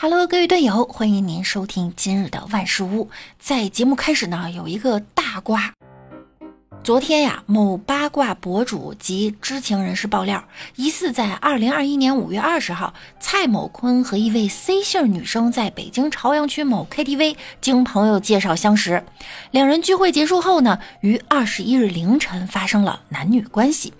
Hello，各位队友，欢迎您收听今日的万事屋。在节目开始呢，有一个大瓜。昨天呀，某八卦博主及知情人士爆料，疑似在二零二一年五月二十号，蔡某坤和一位 C 姓女生在北京朝阳区某 KTV 经朋友介绍相识，两人聚会结束后呢，于二十一日凌晨发生了男女关系。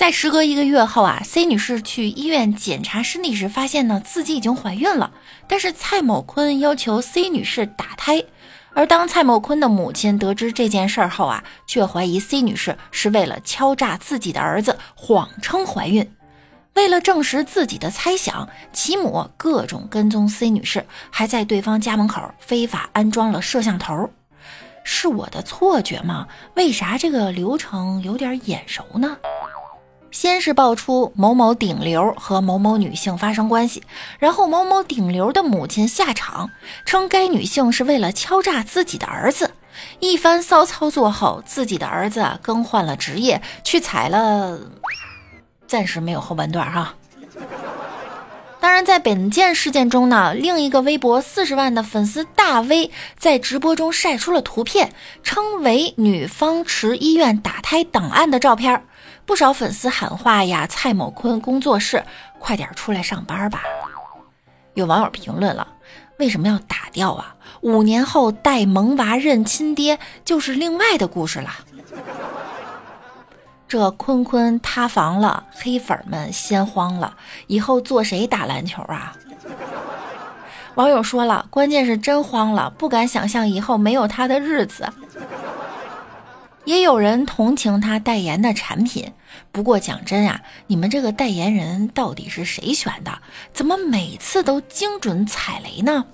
在时隔一个月后啊，C 女士去医院检查身体时，发现呢自己已经怀孕了。但是蔡某坤要求 C 女士打胎，而当蔡某坤的母亲得知这件事后啊，却怀疑 C 女士是为了敲诈自己的儿子，谎称怀孕。为了证实自己的猜想，其母各种跟踪 C 女士，还在对方家门口非法安装了摄像头。是我的错觉吗？为啥这个流程有点眼熟呢？先是爆出某某顶流和某某女性发生关系，然后某某顶流的母亲下场，称该女性是为了敲诈自己的儿子。一番骚操作后，自己的儿子更换了职业，去踩了。暂时没有后半段哈。然，在本件事件中呢，另一个微博四十万的粉丝大 V 在直播中晒出了图片，称为女方持医院打胎档案的照片。不少粉丝喊话呀：“蔡某坤工作室，快点出来上班吧！”有网友评论了：“为什么要打掉啊？五年后带萌娃认亲爹就是另外的故事了。”这坤坤塌房了，黑粉们先慌了，以后做谁打篮球啊？网友说了：“关键是真慌了，不敢想象以后没有他的日子。”也有人同情他代言的产品，不过讲真啊，你们这个代言人到底是谁选的？怎么每次都精准踩雷呢？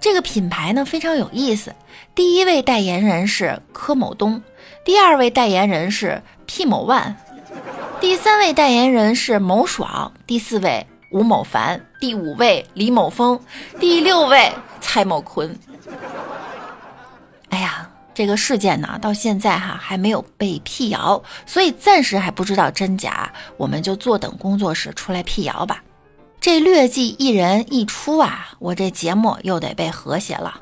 这个品牌呢非常有意思，第一位代言人是柯某东，第二位代言人是 P 某万，第三位代言人是某爽，第四位吴某凡，第五位李某峰，第六位蔡某坤。哎呀！这个事件呢，到现在哈还没有被辟谣，所以暂时还不知道真假，我们就坐等工作室出来辟谣吧。这劣迹艺人一出啊，我这节目又得被和谐了。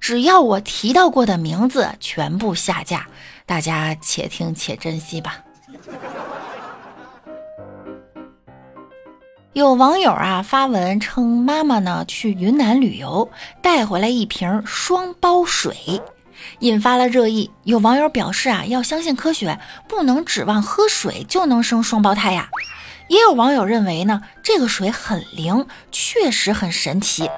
只要我提到过的名字，全部下架，大家且听且珍惜吧。有网友啊发文称，妈妈呢去云南旅游，带回来一瓶双胞水。引发了热议，有网友表示啊，要相信科学，不能指望喝水就能生双胞胎呀。也有网友认为呢，这个水很灵，确实很神奇。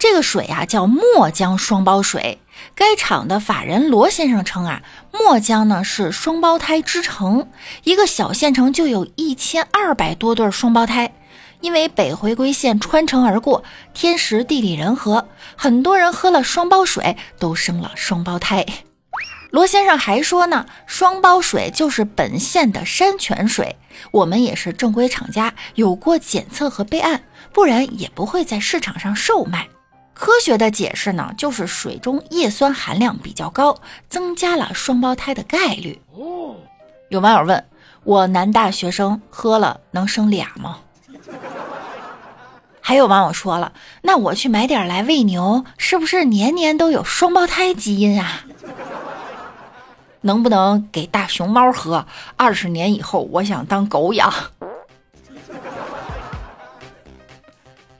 这个水啊叫墨江双胞水，该厂的法人罗先生称啊，墨江呢是双胞胎之城，一个小县城就有一千二百多对双胞胎。因为北回归线穿城而过，天时地利人和，很多人喝了双胞水都生了双胞胎。罗先生还说呢，双胞水就是本县的山泉水，我们也是正规厂家，有过检测和备案，不然也不会在市场上售卖。科学的解释呢，就是水中叶酸含量比较高，增加了双胞胎的概率。有网友问我，男大学生喝了能生俩吗？还有网友说了，那我去买点来喂牛，是不是年年都有双胞胎基因啊？能不能给大熊猫喝？二十年以后，我想当狗养。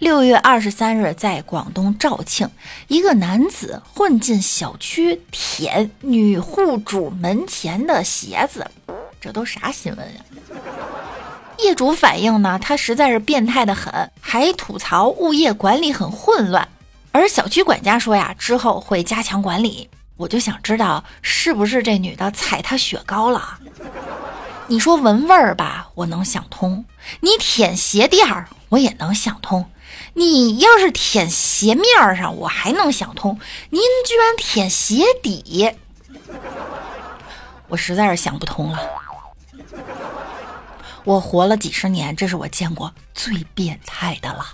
六月二十三日，在广东肇庆，一个男子混进小区舔女户主门前的鞋子，这都啥新闻呀？业主反映呢，他实在是变态的很，还吐槽物业管理很混乱。而小区管家说呀，之后会加强管理。我就想知道，是不是这女的踩他雪糕了？你说闻味儿吧，我能想通；你舔鞋垫儿，我也能想通；你要是舔鞋面上，我还能想通。您居然舔鞋底，我实在是想不通了。我活了几十年，这是我见过最变态的了。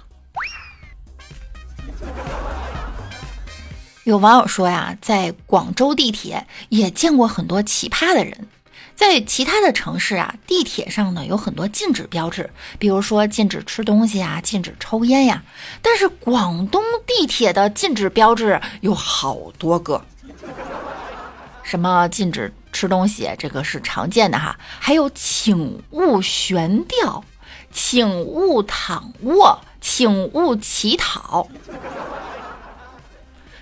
有网友说呀，在广州地铁也见过很多奇葩的人。在其他的城市啊，地铁上呢有很多禁止标志，比如说禁止吃东西啊，禁止抽烟呀。但是广东地铁的禁止标志有好多个，什么禁止吃东西，这个是常见的哈。还有请勿悬吊，请勿躺卧，请勿乞讨。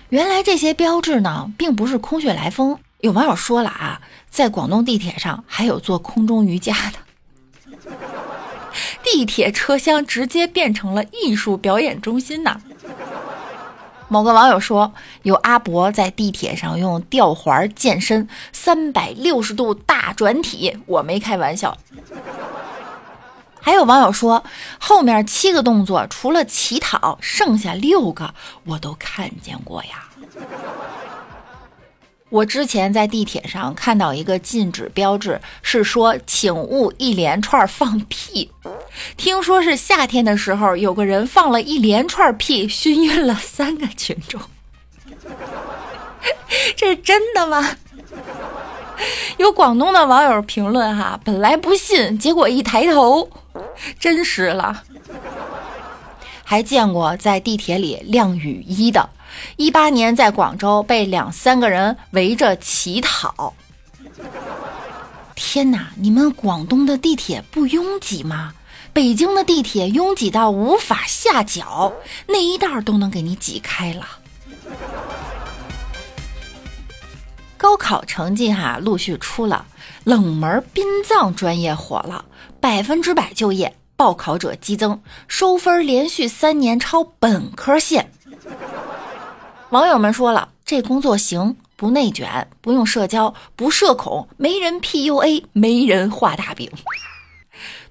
原来这些标志呢，并不是空穴来风。有网友说了啊，在广东地铁上还有做空中瑜伽的，地铁车厢直接变成了艺术表演中心呢。某个网友说，有阿伯在地铁上用吊环健身，三百六十度大转体，我没开玩笑。还有网友说，后面七个动作除了乞讨，剩下六个我都看见过呀。我之前在地铁上看到一个禁止标志，是说请勿一连串放屁。听说是夏天的时候，有个人放了一连串屁，熏晕了三个群众。这是真的吗？有广东的网友评论哈，本来不信，结果一抬头。真实了，还见过在地铁里晾雨衣的。一八年在广州被两三个人围着乞讨。天哪，你们广东的地铁不拥挤吗？北京的地铁拥挤到无法下脚，那一道都能给你挤开了。高考成绩哈陆续出了，冷门殡葬专业火了。百分之百就业，报考者激增，收分连续三年超本科线。网友们说了，这工作行，不内卷，不用社交，不社恐，没人 PUA，没人画大饼。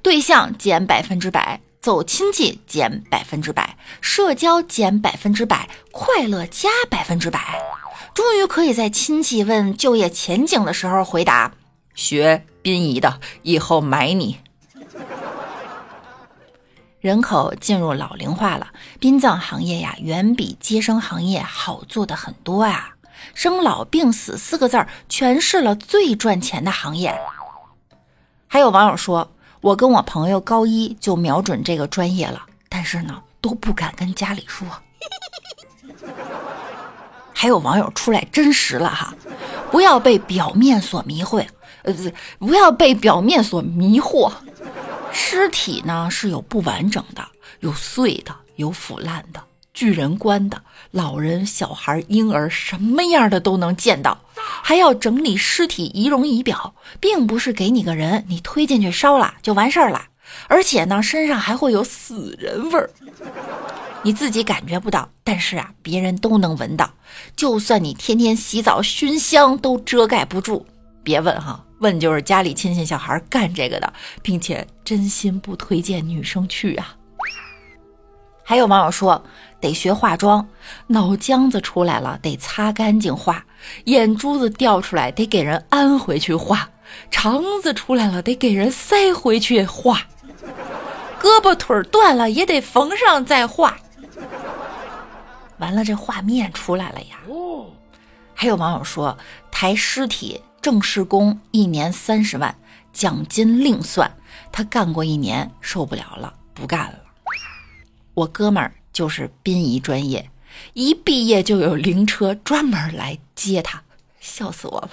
对象减百分之百，走亲戚减百分之百，社交减百分之百，快乐加百分之百。终于可以在亲戚问就业前景的时候回答：学殡仪的，以后买你。人口进入老龄化了，殡葬行业呀，远比接生行业好做的很多啊。生老病死四个字儿，诠释了最赚钱的行业。还有网友说，我跟我朋友高一就瞄准这个专业了，但是呢，都不敢跟家里说。还有网友出来真实了哈，不要被表面所迷惑，呃，不要被表面所迷惑。尸体呢是有不完整的，有碎的，有腐烂的，巨人观的，老人、小孩、婴儿，什么样的都能见到。还要整理尸体仪容仪表，并不是给你个人，你推进去烧了就完事儿了。而且呢，身上还会有死人味儿，你自己感觉不到，但是啊，别人都能闻到。就算你天天洗澡熏香，都遮盖不住。别问哈。问就是家里亲戚小孩干这个的，并且真心不推荐女生去啊。还有网友说得学化妆，脑浆子出来了得擦干净化，眼珠子掉出来得给人安回去化，肠子出来了得给人塞回去化，胳膊腿断了也得缝上再化。完了，这画面出来了呀。还有网友说抬尸体。正式工一年三十万，奖金另算。他干过一年，受不了了，不干了。我哥们儿就是殡仪专业，一毕业就有灵车专门来接他，笑死我了。